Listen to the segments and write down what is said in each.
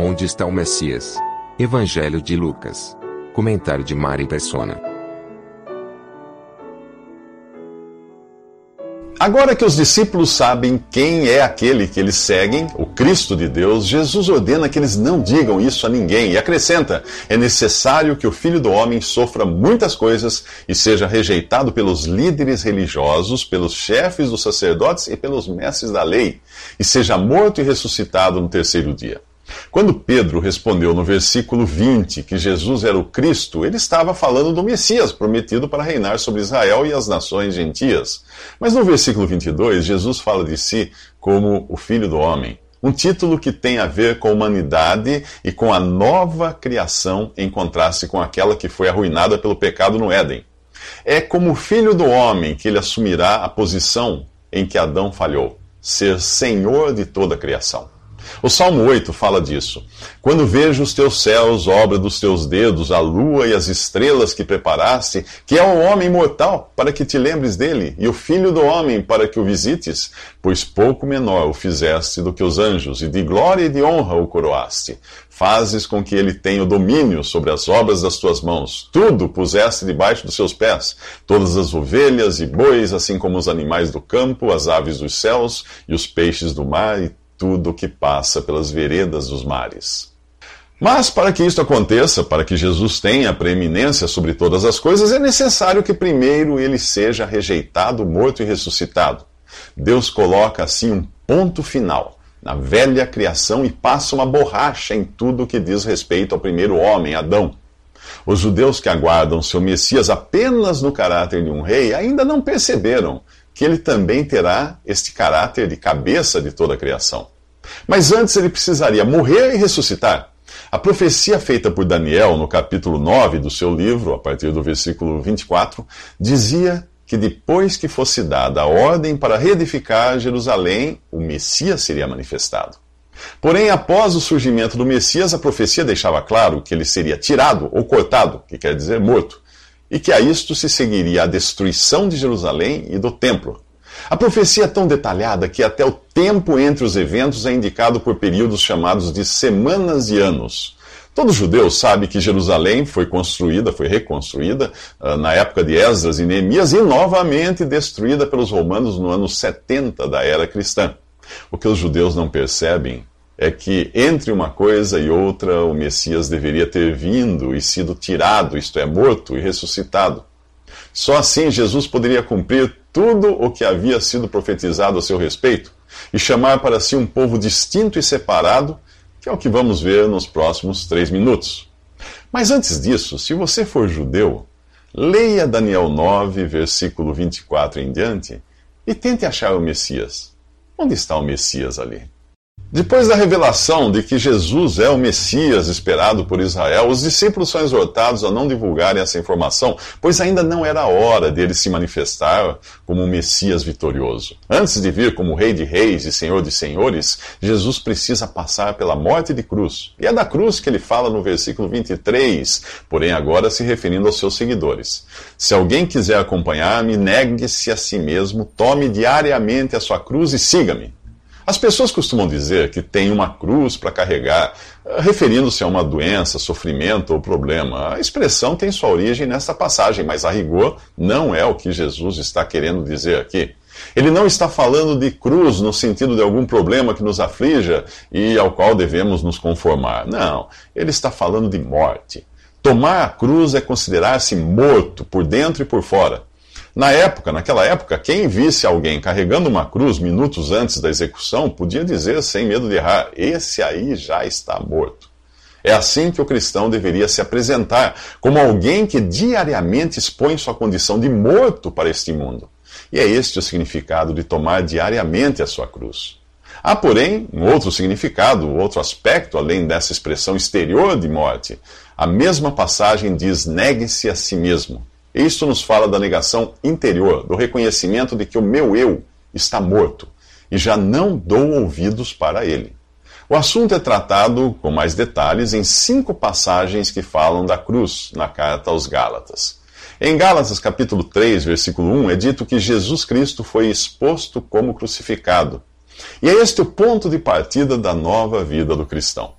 Onde está o Messias? Evangelho de Lucas. Comentário de Mari Persona. Agora que os discípulos sabem quem é aquele que eles seguem, o Cristo de Deus, Jesus ordena que eles não digam isso a ninguém e acrescenta: é necessário que o Filho do Homem sofra muitas coisas e seja rejeitado pelos líderes religiosos, pelos chefes dos sacerdotes e pelos mestres da lei, e seja morto e ressuscitado no terceiro dia. Quando Pedro respondeu no versículo 20 que Jesus era o Cristo, ele estava falando do Messias prometido para reinar sobre Israel e as nações gentias. Mas no versículo 22, Jesus fala de si como o Filho do Homem. Um título que tem a ver com a humanidade e com a nova criação em contraste com aquela que foi arruinada pelo pecado no Éden. É como filho do homem que ele assumirá a posição em que Adão falhou, ser senhor de toda a criação. O Salmo 8 fala disso. Quando vejo os teus céus, obra dos teus dedos, a lua e as estrelas que preparaste, que é o homem mortal, para que te lembres dele, e o filho do homem, para que o visites, pois pouco menor o fizeste do que os anjos, e de glória e de honra o coroaste. Fazes com que ele tenha o domínio sobre as obras das tuas mãos. Tudo puseste debaixo dos seus pés, todas as ovelhas e bois, assim como os animais do campo, as aves dos céus e os peixes do mar, e tudo que passa pelas veredas dos mares. Mas para que isto aconteça, para que Jesus tenha preeminência sobre todas as coisas, é necessário que primeiro ele seja rejeitado, morto e ressuscitado. Deus coloca assim um ponto final na velha criação e passa uma borracha em tudo que diz respeito ao primeiro homem, Adão. Os judeus que aguardam seu Messias apenas no caráter de um rei ainda não perceberam que ele também terá este caráter de cabeça de toda a criação. Mas antes ele precisaria morrer e ressuscitar. A profecia feita por Daniel no capítulo 9 do seu livro, a partir do versículo 24, dizia que depois que fosse dada a ordem para reedificar Jerusalém, o Messias seria manifestado. Porém, após o surgimento do Messias, a profecia deixava claro que ele seria tirado ou cortado, que quer dizer morto, e que a isto se seguiria a destruição de Jerusalém e do templo. A profecia é tão detalhada que até o tempo entre os eventos é indicado por períodos chamados de semanas e anos. Todo judeu sabe que Jerusalém foi construída, foi reconstruída uh, na época de Esdras e Neemias e novamente destruída pelos romanos no ano 70 da era cristã. O que os judeus não percebem é que entre uma coisa e outra o Messias deveria ter vindo e sido tirado, isto é, morto e ressuscitado. Só assim Jesus poderia cumprir tudo o que havia sido profetizado a seu respeito e chamar para si um povo distinto e separado, que é o que vamos ver nos próximos três minutos. Mas antes disso, se você for judeu, leia Daniel 9, versículo 24 em diante e tente achar o Messias. Onde está o Messias ali? Depois da revelação de que Jesus é o Messias esperado por Israel, os discípulos são exortados a não divulgarem essa informação, pois ainda não era a hora dele se manifestar como um Messias vitorioso. Antes de vir como Rei de Reis e Senhor de Senhores, Jesus precisa passar pela morte de cruz. E é da cruz que ele fala no versículo 23, porém agora se referindo aos seus seguidores. Se alguém quiser acompanhar-me, negue-se a si mesmo, tome diariamente a sua cruz e siga-me. As pessoas costumam dizer que tem uma cruz para carregar, eh, referindo-se a uma doença, sofrimento ou problema. A expressão tem sua origem nesta passagem, mas a rigor não é o que Jesus está querendo dizer aqui. Ele não está falando de cruz no sentido de algum problema que nos aflija e ao qual devemos nos conformar. Não, ele está falando de morte. Tomar a cruz é considerar-se morto por dentro e por fora. Na época, naquela época, quem visse alguém carregando uma cruz minutos antes da execução podia dizer sem medo de errar: esse aí já está morto. É assim que o cristão deveria se apresentar, como alguém que diariamente expõe sua condição de morto para este mundo. E é este o significado de tomar diariamente a sua cruz. Há, porém, um outro significado, outro aspecto, além dessa expressão exterior de morte. A mesma passagem diz: negue-se a si mesmo. Isto nos fala da negação interior, do reconhecimento de que o meu eu está morto e já não dou ouvidos para ele. O assunto é tratado com mais detalhes em cinco passagens que falam da cruz na carta aos Gálatas. Em Gálatas capítulo 3, versículo 1, é dito que Jesus Cristo foi exposto como crucificado. E é este o ponto de partida da nova vida do cristão.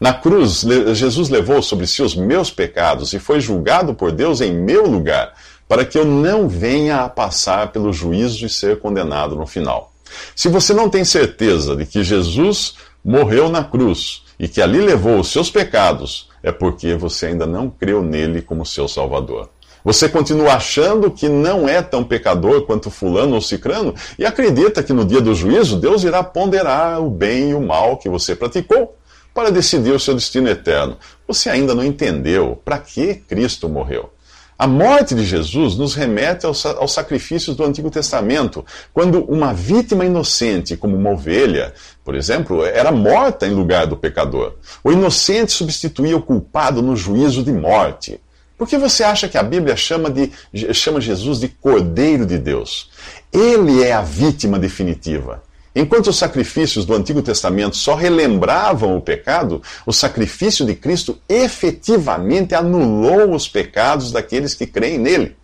Na cruz, Jesus levou sobre si os meus pecados e foi julgado por Deus em meu lugar, para que eu não venha a passar pelo juízo e ser condenado no final. Se você não tem certeza de que Jesus morreu na cruz e que ali levou os seus pecados, é porque você ainda não creu nele como seu Salvador. Você continua achando que não é tão pecador quanto fulano ou cicrano e acredita que no dia do juízo Deus irá ponderar o bem e o mal que você praticou para decidir o seu destino eterno. Você ainda não entendeu para que Cristo morreu. A morte de Jesus nos remete aos, aos, sacrifícios do Antigo Testamento, quando uma vítima inocente, como uma ovelha, por exemplo, era morta em lugar do pecador. O inocente substituía o culpado no juízo de morte. Por que você acha que a Bíblia chama, de, chama Jesus de Cordeiro de Deus? Ele é a vítima definitiva. Enquanto os sacrifícios do Antigo Testamento só relembravam o pecado, o sacrifício de Cristo efetivamente anulou os pecados daqueles que creem nele.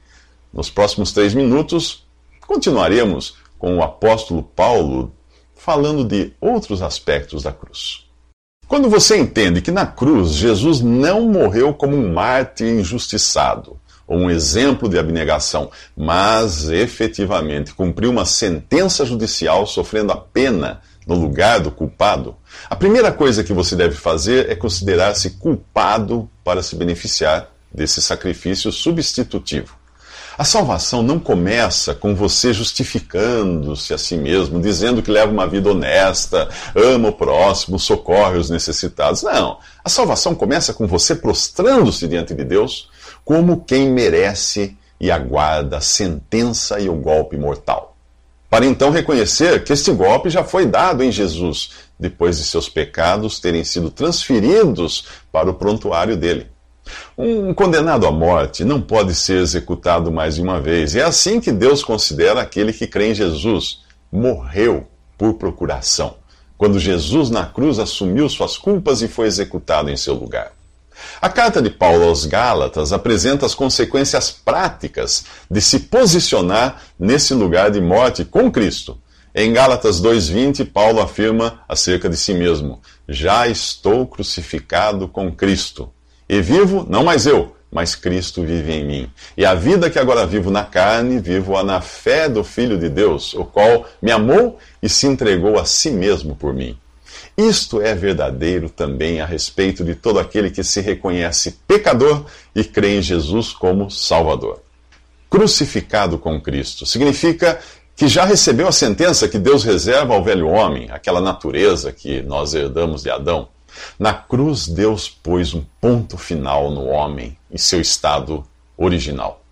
Nos próximos três minutos, continuaremos com o apóstolo Paulo falando de outros aspectos da cruz. Quando você entende que na cruz Jesus não morreu como um mártir injustiçado, ou um exemplo de abnegação, mas efetivamente cumpriu uma sentença judicial sofrendo a pena no lugar do culpado, a primeira coisa que você deve fazer é considerar-se culpado para se beneficiar desse sacrifício substitutivo. A salvação não começa com você justificando-se a si mesmo, dizendo que leva uma vida honesta, ama o próximo, socorre os necessitados. Não. A salvação começa com você prostrando-se diante de Deus como quem merece e aguarda a sentença e o golpe mortal. Para então reconhecer que este golpe já foi dado em Jesus, depois de seus pecados terem sido transferidos para o prontuário dele. Um condenado à morte não pode ser executado mais de uma vez. É assim que Deus considera aquele que crê em Jesus. Morreu por procuração, quando Jesus na cruz assumiu suas culpas e foi executado em seu lugar. A carta de Paulo aos Gálatas apresenta as consequências práticas de se posicionar nesse lugar de morte com Cristo. Em Gálatas 2,20, Paulo afirma acerca de si mesmo: Já estou crucificado com Cristo. E vivo, não mais eu, mas Cristo vive em mim. E a vida que agora vivo na carne, vivo-a na fé do Filho de Deus, o qual me amou e se entregou a si mesmo por mim. Isto é verdadeiro também a respeito de todo aquele que se reconhece pecador e crê em Jesus como Salvador. Crucificado com Cristo significa que já recebeu a sentença que Deus reserva ao velho homem, aquela natureza que nós herdamos de Adão. Na cruz, Deus pôs um ponto final no homem em seu estado original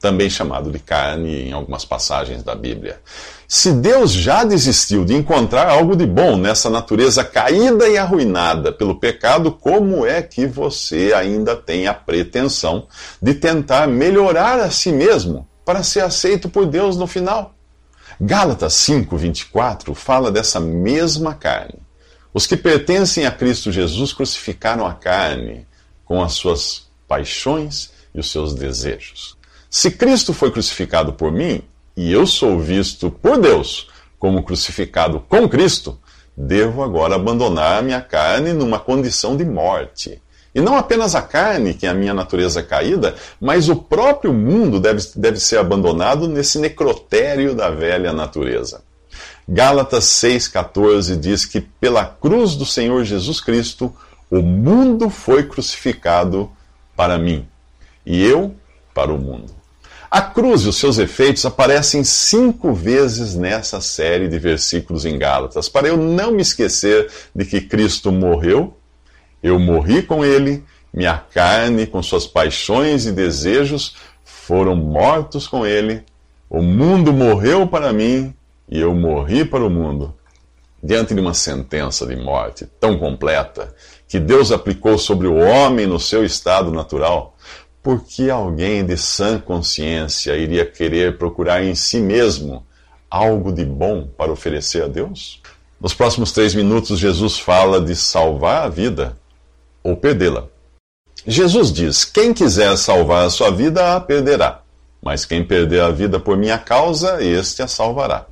também chamado de carne em algumas passagens da Bíblia. Se Deus já desistiu de encontrar algo de bom nessa natureza caída e arruinada pelo pecado, como é que você ainda tem a pretensão de tentar melhorar a si mesmo para ser aceito por Deus no final? Gálatas 5:24 fala dessa mesma carne. Os que pertencem a Cristo Jesus crucificaram a carne com as suas paixões e os seus desejos. Se Cristo foi crucificado por mim, e eu sou visto por Deus como crucificado com Cristo, devo agora abandonar a minha carne numa condição de morte. E não apenas a carne, que é a minha natureza caída, mas o próprio mundo deve, deve ser abandonado nesse necrotério da velha natureza. Gálatas 6,14 diz que pela cruz do Senhor Jesus Cristo, o mundo foi crucificado para mim, e eu para o mundo. A cruz e os seus efeitos aparecem cinco vezes nessa série de versículos em Gálatas, para eu não me esquecer de que Cristo morreu, eu morri com ele, minha carne, com suas paixões e desejos, foram mortos com ele, O mundo morreu para mim e eu morri para o mundo. Diante de uma sentença de morte tão completa que Deus aplicou sobre o homem no seu estado natural, por que alguém de sã consciência iria querer procurar em si mesmo algo de bom para oferecer a Deus? Nos próximos três minutos, Jesus fala de salvar a vida ou perdê-la. Jesus diz: Quem quiser salvar a sua vida, a perderá. Mas quem perder a vida por minha causa, este a salvará.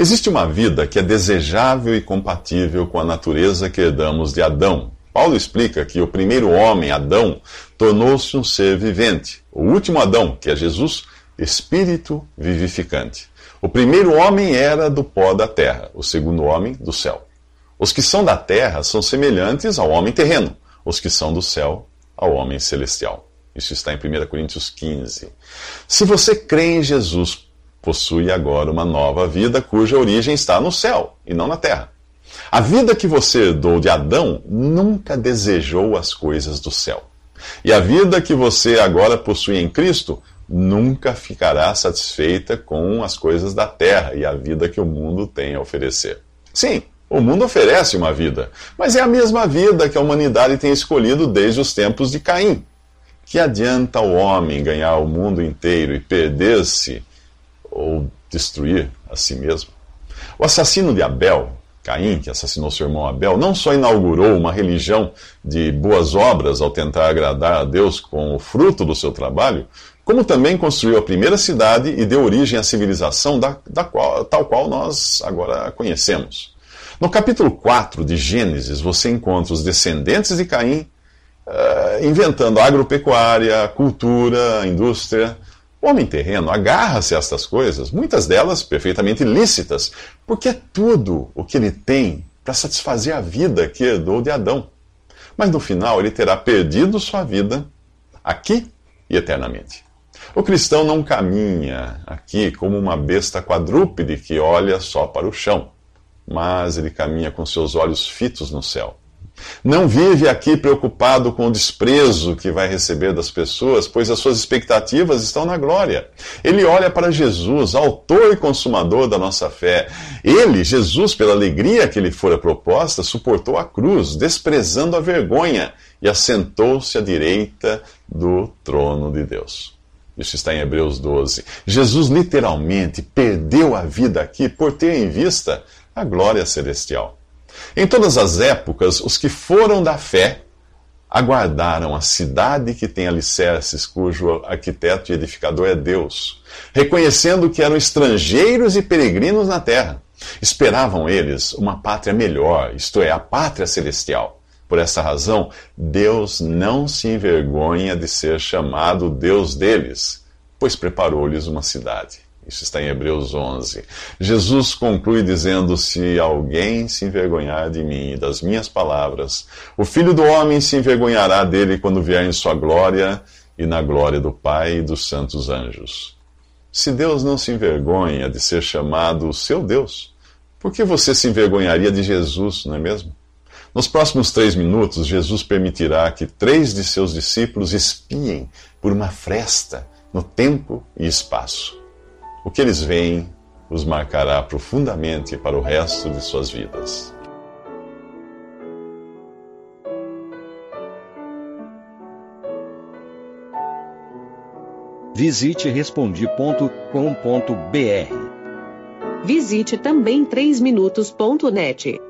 Existe uma vida que é desejável e compatível com a natureza que herdamos de Adão. Paulo explica que o primeiro homem, Adão, tornou-se um ser vivente. O último Adão, que é Jesus, espírito vivificante. O primeiro homem era do pó da terra, o segundo homem do céu. Os que são da terra são semelhantes ao homem terreno, os que são do céu ao homem celestial. Isso está em 1 Coríntios 15. Se você crê em Jesus, possui agora uma nova vida cuja origem está no céu e não na terra. A vida que você herdou de Adão nunca desejou as coisas do céu. E a vida que você agora possui em Cristo nunca ficará satisfeita com as coisas da terra e a vida que o mundo tem a oferecer. Sim, o mundo oferece uma vida, mas é a mesma vida que a humanidade tem escolhido desde os tempos de Caim. Que adianta o homem ganhar o mundo inteiro e perder-se ou destruir a si mesmo? O assassino de Abel, Caim, que assassinou seu irmão Abel, não só inaugurou uma religião de boas obras ao tentar agradar a Deus com o fruto do seu trabalho, como também construiu a primeira cidade e deu origem à civilização da, da qual, tal qual nós agora conhecemos. No capítulo 4 de Gênesis, você encontra os descendentes de Caim uh, inventando agropecuária, cultura, indústria. O homem terreno agarra-se a estas coisas, muitas delas perfeitamente lícitas, porque é tudo o que ele tem para satisfazer a vida que herdou de Adão. Mas no final ele terá perdido sua vida aqui e eternamente. O cristão não caminha aqui como uma besta quadrúpede que olha só para o chão, mas ele caminha com seus olhos fitos no céu. Não vive aqui preocupado com o desprezo que vai receber das pessoas, pois as suas expectativas estão na glória. Ele olha para Jesus, autor e consumador da nossa fé. Ele, Jesus, pela alegria que lhe fora proposta, suportou a cruz, desprezando a vergonha, e assentou-se à direita do trono de Deus. Isso está em Hebreus 12. Jesus literalmente perdeu a vida aqui por ter em vista a glória celestial. Em todas as épocas, os que foram da fé aguardaram a cidade que tem alicerces, cujo arquiteto e edificador é Deus, reconhecendo que eram estrangeiros e peregrinos na terra. Esperavam eles uma pátria melhor, isto é, a pátria celestial. Por essa razão, Deus não se envergonha de ser chamado Deus deles, pois preparou-lhes uma cidade. Isso está em Hebreus 11. Jesus conclui dizendo: Se alguém se envergonhar de mim e das minhas palavras, o filho do homem se envergonhará dele quando vier em sua glória e na glória do Pai e dos santos anjos. Se Deus não se envergonha de ser chamado seu Deus, por que você se envergonharia de Jesus, não é mesmo? Nos próximos três minutos, Jesus permitirá que três de seus discípulos espiem por uma fresta no tempo e espaço. O que eles veem os marcará profundamente para o resto de suas vidas. Visite respondi.com.br. Visite também 3minutos.net.